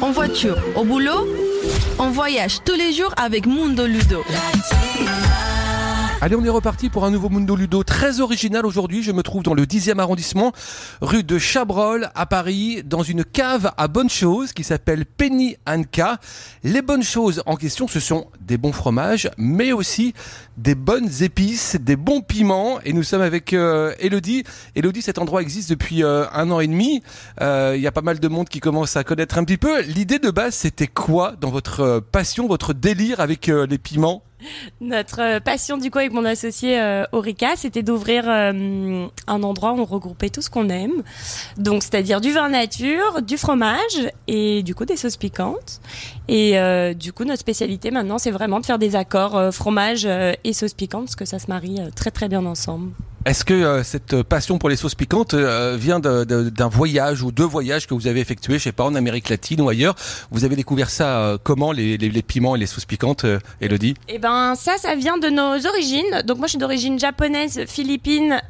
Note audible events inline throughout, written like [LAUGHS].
en voiture, au boulot, on voyage tous les jours avec Mundo Ludo. Allez, on est reparti pour un nouveau Mundo Ludo très original aujourd'hui. Je me trouve dans le 10e arrondissement, rue de Chabrol à Paris, dans une cave à bonnes choses qui s'appelle Penny Anka. Les bonnes choses en question, ce sont des bons fromages, mais aussi des bonnes épices, des bons piments. Et nous sommes avec euh, Elodie. Elodie, cet endroit existe depuis euh, un an et demi. Euh, Il y a pas mal de monde qui commence à connaître un petit peu. L'idée de base, c'était quoi dans votre euh, passion, votre délire avec euh, les piments? Notre euh, passion du coup avec mon associé euh, c'était d'ouvrir euh, un endroit où on regroupait tout ce qu'on aime. Donc c'est-à-dire du vin nature, du fromage et du coup des sauces piquantes. Et euh, du coup notre spécialité maintenant c'est vraiment de faire des accords euh, fromage euh, et sauces piquantes parce que ça se marie très très bien ensemble. Est-ce que euh, cette passion pour les sauces piquantes euh, vient d'un voyage ou deux voyages que vous avez effectués, je sais pas, en Amérique latine ou ailleurs? Vous avez découvert ça euh, comment, les, les- les piments et les sauces piquantes, Elodie Eh ben ça, ça vient de nos origines. Donc moi, je suis d'origine japonaise, philippine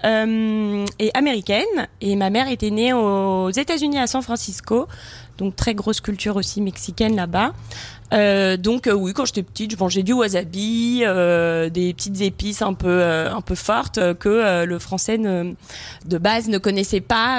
et américaine. Et ma mère était née aux États-Unis à San Francisco. Donc très grosse culture aussi mexicaine là-bas. Euh, donc euh, oui, quand j'étais petite, je mangeais du wasabi, euh, des petites épices un peu un peu fortes que le français de base ne connaissait pas.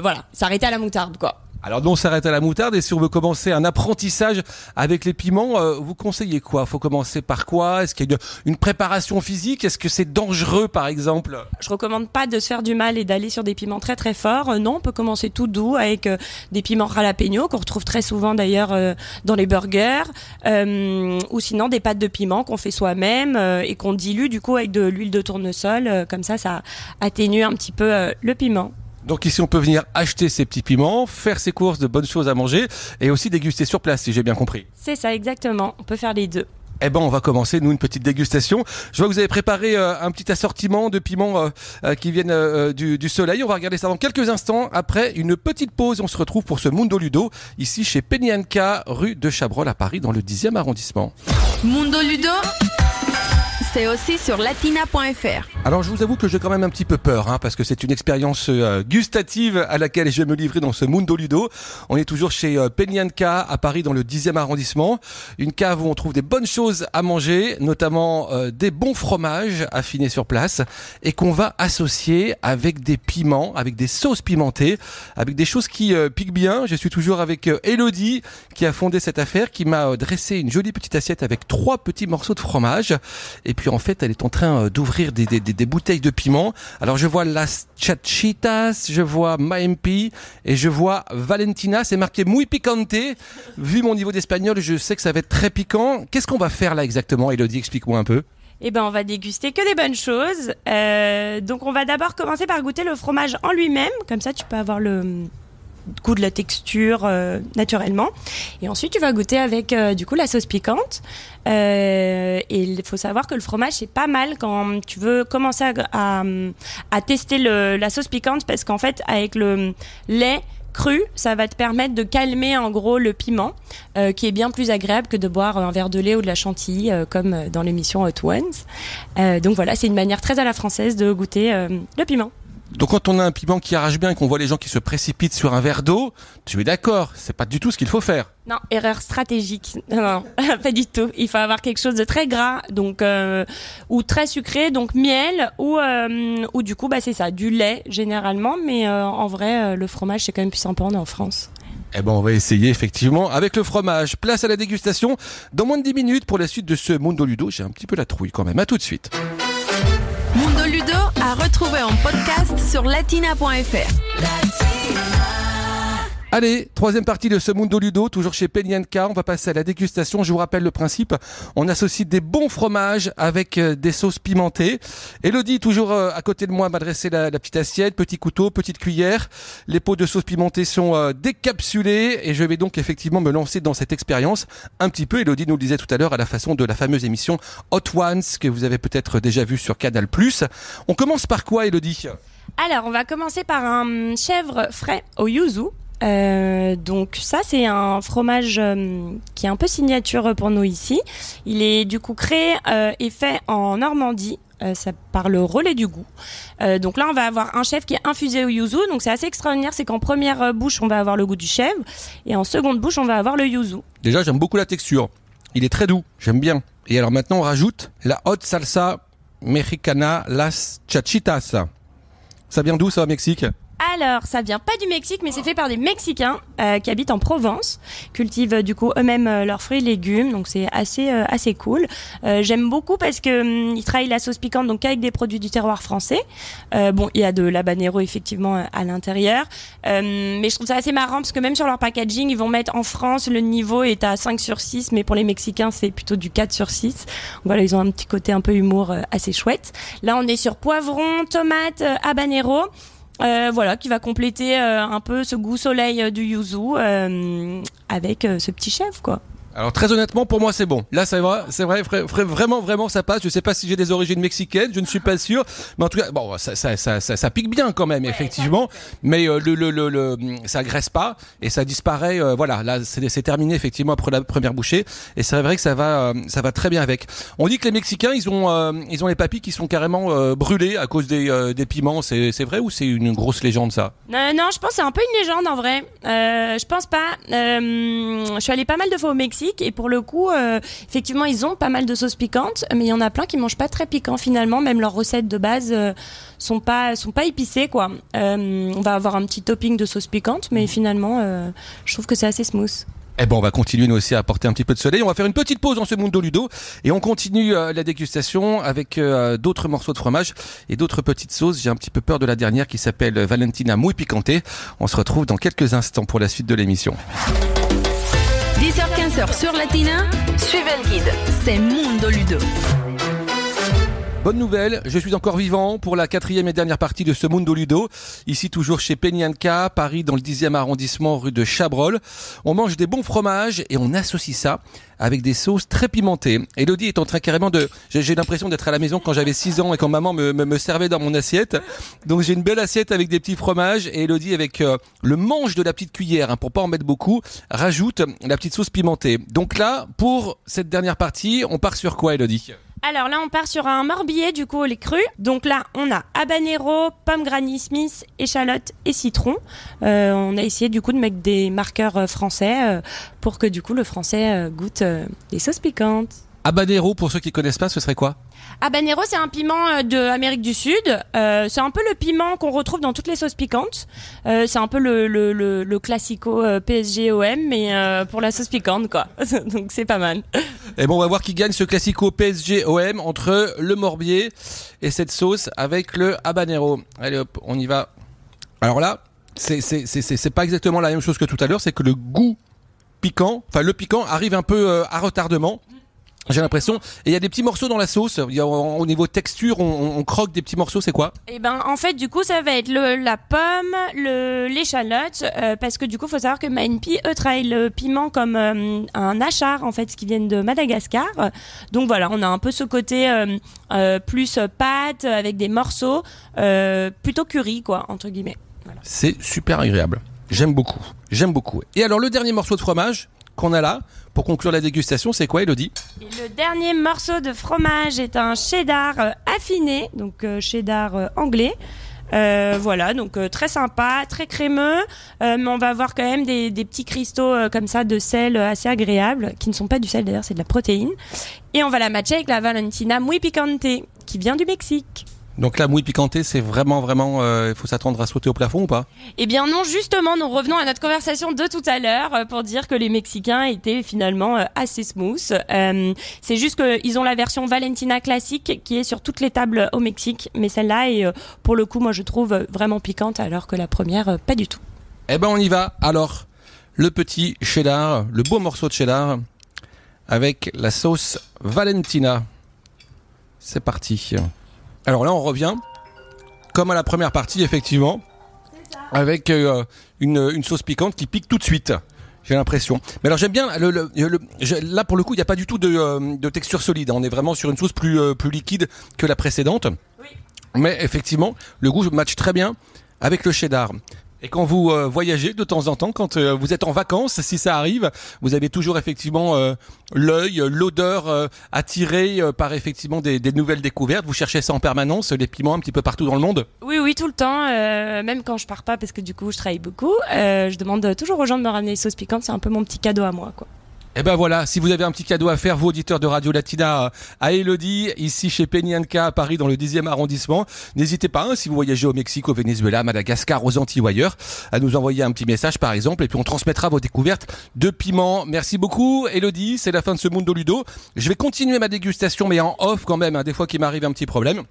Voilà, s'arrêtait à la moutarde quoi. Alors nous on s'arrête à la moutarde et si on veut commencer un apprentissage avec les piments, euh, vous conseillez quoi? Faut commencer par quoi? Est-ce qu'il y a une, préparation physique? Est-ce que c'est dangereux par exemple? Je recommande pas de se faire du mal et d'aller sur des piments très très forts. Euh, non, on peut commencer tout doux avec euh, des piments jalapeno qu'on retrouve très souvent d'ailleurs euh, dans les burgers, ou sinon des pâtes de piment qu'on fait soi-même et qu'on dilue du coup avec de l'huile de tournesol. Comme ça, ça atténue un petit peu le piment. Donc ici on peut venir acheter ces petits piments, faire ses courses de bonnes choses à manger et aussi déguster sur place si j'ai bien compris. C'est ça exactement. On peut faire les deux. Eh ben, on va commencer nous une petite dégustation. Je vois que vous avez préparé euh, un petit assortiment de piments euh, euh, qui viennent euh, du, du soleil. On va regarder ça dans quelques instants. Après une petite pause, on se retrouve pour ce Mundo Ludo ici chez Penyanka, rue de Chabrol à Paris, dans le 10e arrondissement. Mundo Ludo, c'est aussi sur latina.fr. Alors je vous avoue que j'ai quand même un petit peu peur, hein, parce que c'est une expérience euh, gustative à laquelle je vais me livrer dans ce Mundo Ludo. On est toujours chez euh, Penyanka à Paris dans le 10e arrondissement. Une cave où on trouve des bonnes choses à manger, notamment euh, des bons fromages affinés sur place, et qu'on va associer avec des piments, avec des sauces pimentées, avec des choses qui euh, piquent bien. Je suis toujours avec Elodie qui a fondé cette affaire, qui m'a dressé une jolie petite assiette avec trois petits morceaux de fromage. Et puis en fait, elle est en train euh, d'ouvrir des bouteilles de piment. Alors je vois Las Chachitas, je vois Maempi et je vois Valentina. C'est marqué muy picante. Vu mon niveau d'espagnol, je sais que ça va être très piquant. Qu'est-ce qu'on va faire là exactement, Elodie? Explique-moi un peu. Eh ben, on va déguster que des bonnes choses. Euh, donc, on va d'abord commencer par goûter le fromage en lui-même. Comme ça, tu peux avoir le goût de la texture euh, naturellement. Et ensuite, tu vas goûter avec euh, du coup la sauce piquante. Euh, et il faut savoir que le fromage c'est pas mal quand tu veux commencer à, à, tester la sauce piquante parce qu'en fait, avec le lait cru, ça va te permettre de calmer en gros le piment, qui est bien plus agréable que de boire un verre de lait ou de la chantilly, comme dans l'émission Hot Ones. Donc voilà, c'est une manière très à la française de goûter le piment. Donc quand on a un piment qui arrache bien et qu'on voit les gens qui se précipitent sur un verre d'eau, tu es d'accord, c'est pas du tout ce qu'il faut faire. Non, erreur stratégique. Non, [LAUGHS] pas du tout. Il faut avoir quelque chose de très gras, donc euh, ou très sucré, donc miel ou euh, ou du coup bah c'est ça, du lait généralement, mais euh, en vrai le fromage c'est quand même plus sympa, on est en France. Eh ben, on va essayer effectivement avec le fromage. Place à la dégustation dans moins de 10 minutes pour la suite de ce Mundo Ludo. J'ai un petit peu la trouille quand même. À tout de suite. Retrouver en podcast sur latina.fr. Allez, troisième partie de ce Mundo Ludo, toujours chez Penyanka. On va passer à la dégustation. Je vous rappelle le principe. On associe des bons fromages avec euh, des sauces pimentées. Elodie, toujours euh, à côté de moi, m'a dressé la, la petite assiette, petit couteau, petite cuillère. Les pots de sauce pimentée sont euh, décapsulés et je vais donc effectivement me lancer dans cette expérience un petit peu. Elodie nous le disait tout à l'heure à la façon de la fameuse émission Hot Ones que vous avez peut-être déjà vue sur Canal+. On commence par quoi, Elodie? Alors, on va commencer par un chèvre frais au yuzu. Euh, donc ça c'est un fromage euh, qui est un peu signature pour nous ici. Il est du coup créé euh, et fait en Normandie. ça par le relais du goût. Donc là, on va avoir un chèvre qui est infusé au yuzu. Donc c'est assez extraordinaire, c'est qu'en première bouche, on va avoir le goût du chèvre et en seconde bouche, on va avoir le yuzu. Déjà, j'aime beaucoup la texture. Il est très doux, j'aime bien. Et alors maintenant, on rajoute la hot salsa mexicana las chachitas. Ça vient d'où ça au Mexique? Alors, ça vient pas du Mexique, mais c'est fait par des Mexicains euh, qui habitent en Provence, cultivent euh, du coup eux-mêmes euh, leurs fruits et légumes, donc c'est assez euh, assez cool. J'aime beaucoup parce que hum, ils travaillent la sauce piquante donc avec des produits du terroir français. Bon, il y a de l'habanero effectivement à l'intérieur, mais je trouve ça assez marrant parce que même sur leur packaging, ils vont mettre en France le niveau est à 5 sur 6, mais pour les Mexicains c'est plutôt du 4 sur 6. Donc voilà, ils ont un petit côté un peu humour assez chouette. Là, on est sur poivron, tomate, habanero. Euh, voilà, qui va compléter euh, un peu ce goût soleil euh, du yuzu avec ce petit chef, quoi. Alors très honnêtement, pour moi c'est bon. Là c'est vrai, c'est vrai, vra- vra- vraiment, vraiment ça passe. Je sais pas si j'ai des origines mexicaines, je ne suis pas sûr, mais en tout cas, bon, ça, ça, ça, ça, ça pique bien quand même, effectivement. Mais euh, le, le, le, le- ça graisse pas et ça disparaît. euh, voilà, là c'est terminé effectivement après la première bouchée et c'est vrai que ça va, euh, ça va très bien avec. On dit que les Mexicains, ils ont, ils ont les papilles qui sont carrément brûlés à cause des, des piments. C'est c'est vrai ou c'est une grosse légende ça? Euh, non, je pense que c'est un peu une légende en vrai. Je pense pas. Je suis allée pas mal de fois au Mexique et pour le coup, euh, effectivement, ils ont pas mal de sauces piquantes, mais il y en a plein qui mangent pas très piquant finalement. Même leurs recettes de base euh, sont pas sont pas épicées quoi. Euh, on va avoir un petit topping de sauce piquante, mais finalement, euh, je trouve que c'est assez smooth. Eh ben, on va continuer nous aussi à apporter un petit peu de soleil. On va faire une petite pause dans ce Mundo Ludo et on continue euh, la dégustation avec euh, d'autres morceaux de fromage et d'autres petites sauces. J'ai un petit peu peur de la dernière qui s'appelle Valentina Muy Picante. On se retrouve dans quelques instants pour la suite de l'émission. 10h-15h sur Latina, suivez le guide. C'est Mundo Ludo. Bonne nouvelle, je suis encore vivant pour la quatrième et dernière partie de ce Mundo Ludo. Ici toujours chez Penianka, Paris dans le 10e arrondissement rue de Chabrol. On mange des bons fromages et on associe ça avec des sauces très pimentées. Elodie est en train carrément de... J'ai j'ai l'impression d'être à la maison quand j'avais 6 ans et quand maman me, me, me servait dans mon assiette. Donc j'ai une belle assiette avec des petits fromages et Elodie avec euh, le manche de la petite cuillère, hein, pour pas en mettre beaucoup, rajoute la petite sauce pimentée. Donc là, pour cette dernière partie, on part sur quoi Elodie? Alors là, on part sur un morbier du coup au lait cru. Donc là, on a habanero, pomme Granny Smith, échalote et citron. Euh, on a essayé du coup de mettre des marqueurs euh, français euh, pour que du coup le français euh, goûte des sauces piquantes. Habanero, pour ceux qui connaissent pas, ce serait quoi? Habanero, c'est un piment euh, de Amérique du Sud. Euh, c'est un peu le piment qu'on retrouve dans toutes les sauces piquantes. Euh, c'est un peu le, le, le, le classico euh, PSG-OM, mais euh, pour la sauce piquante, quoi. [LAUGHS] Donc c'est pas mal. Et bon, on va voir qui gagne ce classico PSG OM entre le morbier et cette sauce avec le habanero. Allez hop, on y va. Alors là, c'est c'est c'est c'est c'est pas exactement la même chose que tout à l'heure, c'est que le goût piquant, enfin le piquant arrive un peu euh, à retardement. J'ai l'impression. Et il y a des petits morceaux dans la sauce. Il y a, au au niveau texture, on, croque des petits morceaux. C'est quoi? Et ben en fait du coup ça va être le, la pomme, le l'échalote euh, parce que du coup faut savoir que Manpi eux travaillent le piment comme euh, un achar en fait ce qui viennent de Madagascar. Donc voilà, on a un peu ce côté euh, plus pâte avec des morceaux plutôt curry quoi entre guillemets. C'est super agréable. J'aime beaucoup. J'aime beaucoup. Et alors le dernier morceau de fromage? Qu'on a là pour conclure la dégustation, c'est quoi, Elodie? Le dernier morceau de fromage est un cheddar euh, affiné, donc euh, cheddar euh, anglais. Voilà, donc très sympa, très crémeux, mais on va avoir quand même des, des petits cristaux comme ça de sel assez agréables, qui ne sont pas du sel d'ailleurs, c'est de la protéine. Et on va la matcher avec la Valentina muy picante, qui vient du Mexique. Donc la mouille piquantée, c'est vraiment, vraiment, euh, il faut s'attendre à sauter au plafond ou pas? Eh bien non, justement, nous revenons à notre conversation de tout à l'heure euh, pour dire que les Mexicains étaient finalement euh, assez smooth. Euh, c'est juste qu'ils ont la version Valentina classique qui est sur toutes les tables au Mexique, mais celle-là est pour le coup, moi je trouve vraiment piquante, alors que la première, pas du tout. Eh ben on y va. Alors, le petit cheddar, le beau morceau de cheddar avec la sauce Valentina. C'est parti. Alors là, on revient comme à la première partie, effectivement, avec euh, une, une sauce piquante qui pique tout de suite. J'ai l'impression. Mais alors j'aime bien le, le- le- je- là pour le coup il n'y a pas du tout de, euh, de texture solide. On est vraiment sur une sauce plus euh, plus liquide que la précédente. Mais effectivement le goût match très bien avec le cheddar. Et quand vous euh, voyagez de temps en temps, quand euh, vous êtes en vacances, si ça arrive, vous avez toujours effectivement euh, l'œil, l'odeur attirée par effectivement des, des nouvelles découvertes. Vous cherchez ça en permanence, les piments un petit peu partout dans le monde. Oui, oui, tout le temps. même quand je pars pas, parce que du coup, je travaille beaucoup. je demande toujours aux gens de me ramener des sauces piquantes. C'est un peu mon petit cadeau à moi, quoi. Et ben voilà, si vous avez un petit cadeau à faire, vous auditeurs de Radio Latina, euh, à Elodie, ici chez Peñanca à Paris dans le 10e arrondissement, n'hésitez pas, hein, si vous voyagez au Mexique, au Venezuela, Madagascar, aux Antilles ou ailleurs, à nous envoyer un petit message par exemple, et puis on transmettra vos découvertes de piments. Merci beaucoup Elodie, c'est la fin de ce Mundo Ludo. Je vais continuer ma dégustation, mais en off quand même, hein, des fois qu'il m'arrive un petit problème.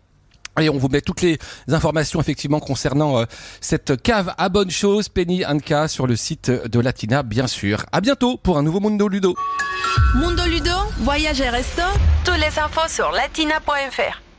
Et on vous met toutes les informations effectivement concernant euh, cette cave à bonne chose, Penny Anka, sur le site de Latina, bien sûr. À bientôt pour un nouveau Mundo Ludo. Mundo Ludo, voyage et resto, tous les infos sur latina.fr.